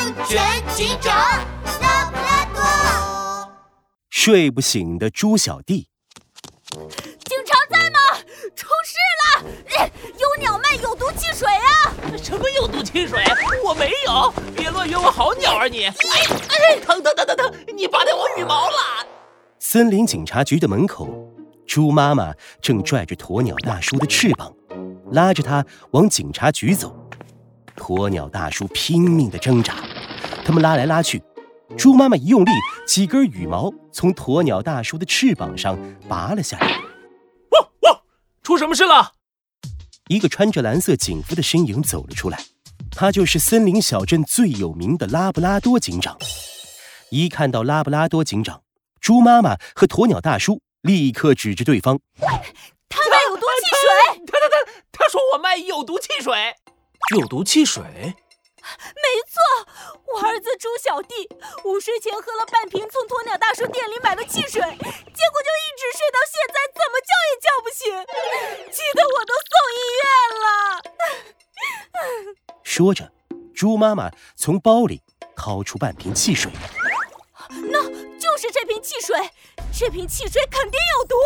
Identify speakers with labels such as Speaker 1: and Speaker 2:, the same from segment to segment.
Speaker 1: 安全警长拉布拉多。
Speaker 2: 睡不醒的猪小弟，
Speaker 3: 警察在吗？出事了！有鸟卖有毒汽水啊！
Speaker 4: 什么有毒汽水？我没有！别乱冤我好鸟啊你！哎哎，疼疼疼疼疼！你拔掉我羽毛了！
Speaker 2: 森林警察局的门口，猪妈妈正拽着鸵鸟大叔的翅膀，拉着他往警察局走。鸵鸟大叔拼命地挣扎，他们拉来拉去，猪妈妈一用力，几根羽毛从鸵鸟大叔的翅膀上拔了下来。
Speaker 4: 汪汪！出什么事了？
Speaker 2: 一个穿着蓝色警服的身影走了出来，他就是森林小镇最有名的拉布拉多警长。一看到拉布拉多警长，猪妈妈和鸵鸟大叔立刻指着对方：“
Speaker 3: 他卖有毒汽水！
Speaker 4: 他他他他说我卖有毒汽水，有毒汽水。
Speaker 3: 没错，我儿子猪小弟午睡前喝了半瓶从鸵鸟大叔店里买的汽水，结果就一直睡到现在，怎么叫也叫不醒，气得我都送医院了。”
Speaker 2: 说着，猪妈妈从包里掏出半瓶汽水。
Speaker 3: 那就是这瓶汽水，这瓶汽水肯定有毒！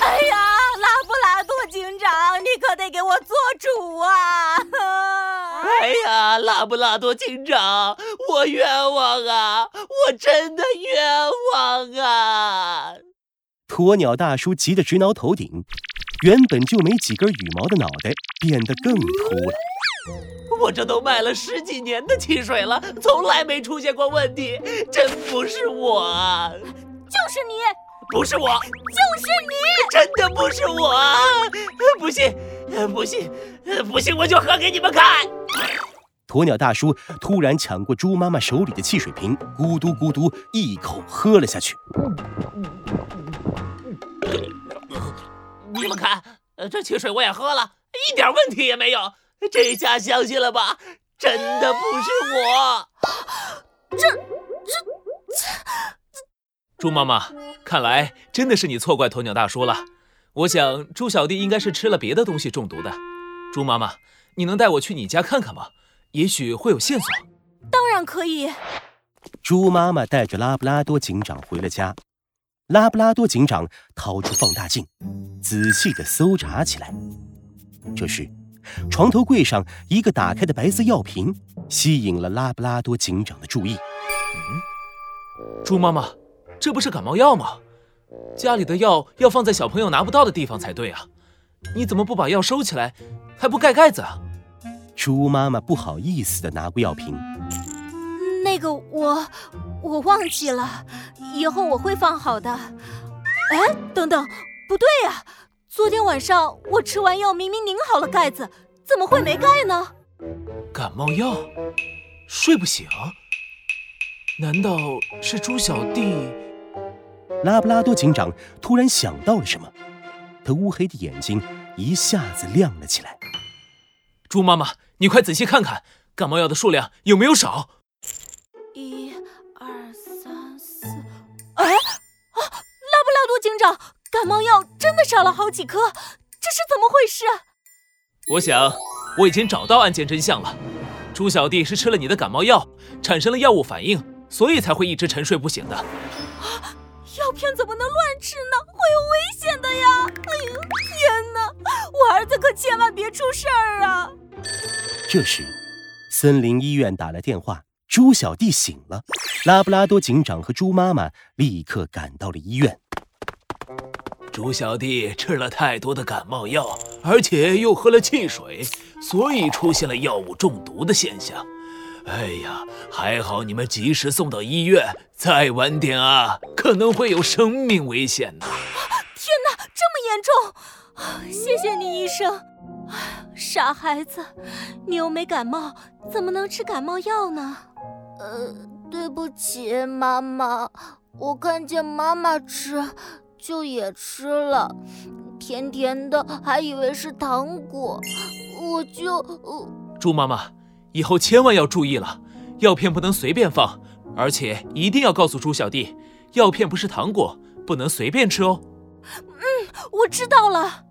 Speaker 3: 哎呀，拉布拉多警长，你可得给我做主啊！
Speaker 4: 哎呀，拉布拉多警长，我冤枉啊！我真的冤枉啊！
Speaker 2: 鸵鸟大叔急得直挠头顶，原本就没几根羽毛的脑袋变得更秃了。
Speaker 4: 我这都卖了十几年的汽水了，从来没出现过问题，真不是我啊！
Speaker 3: 就是你，
Speaker 4: 不是我，
Speaker 3: 就是你，
Speaker 4: 真的不是我！不信，不信，不信，我就喝给你们看！
Speaker 2: 鸵鸟大叔突然抢过猪妈妈手里的汽水瓶，咕嘟咕嘟一口喝了下去。
Speaker 4: 你们看，这汽水我也喝了，一点问题也没有。这下相信了吧？真的不是我。
Speaker 3: 这、这、这……
Speaker 5: 猪妈妈，看来真的是你错怪鸵鸟大叔了。我想猪小弟应该是吃了别的东西中毒的。猪妈妈，你能带我去你家看看吗？也许会有线索。
Speaker 3: 当然可以。
Speaker 2: 猪妈妈带着拉布拉多警长回了家。拉布拉多警长掏出放大镜，仔细的搜查起来。这时，床头柜上一个打开的白色药瓶吸引了拉布拉多警长的注意。
Speaker 5: 嗯，猪妈妈，这不是感冒药吗？家里的药要放在小朋友拿不到的地方才对啊！你怎么不把药收起来，还不盖盖子啊？
Speaker 2: 猪妈妈不好意思的拿过药瓶。
Speaker 3: 那个我，我忘记了，以后我会放好的。哎，等等，不对呀！昨天晚上我吃完药，明明拧好了盖子，怎么会没盖呢？
Speaker 5: 感冒药，睡不醒？难道是猪小弟？
Speaker 2: 拉布拉多警长突然想到了什么，他乌黑的眼睛一下子亮了起来。
Speaker 5: 猪妈妈，你快仔细看看，感冒药的数量有没有少？
Speaker 3: 一、二、三、四……哎，啊！拉布拉多警长。感冒药真的少了好几颗，这是怎么回事？
Speaker 5: 我想我已经找到案件真相了。猪小弟是吃了你的感冒药，产生了药物反应，所以才会一直沉睡不醒的。啊！
Speaker 3: 药片怎么能乱
Speaker 2: 这时，森林医院打来电话，猪小弟醒了。拉布拉多警长和猪妈妈立刻赶到了医院。
Speaker 4: 猪小弟吃了太多的感冒药，而且又喝了汽水，所以出现了药物中毒的现象。哎呀，还好你们及时送到医院，再晚点啊，可能会有生命危险呢。
Speaker 3: 天哪，这么严重！谢谢你，医生。傻孩子，你又没感冒，怎么能吃感冒药呢？
Speaker 1: 呃，对不起，妈妈，我看见妈妈吃。就也吃了，甜甜的，还以为是糖果，我就……
Speaker 5: 呃猪妈妈，以后千万要注意了，药片不能随便放，而且一定要告诉猪小弟，药片不是糖果，不能随便吃哦。
Speaker 3: 嗯，我知道了。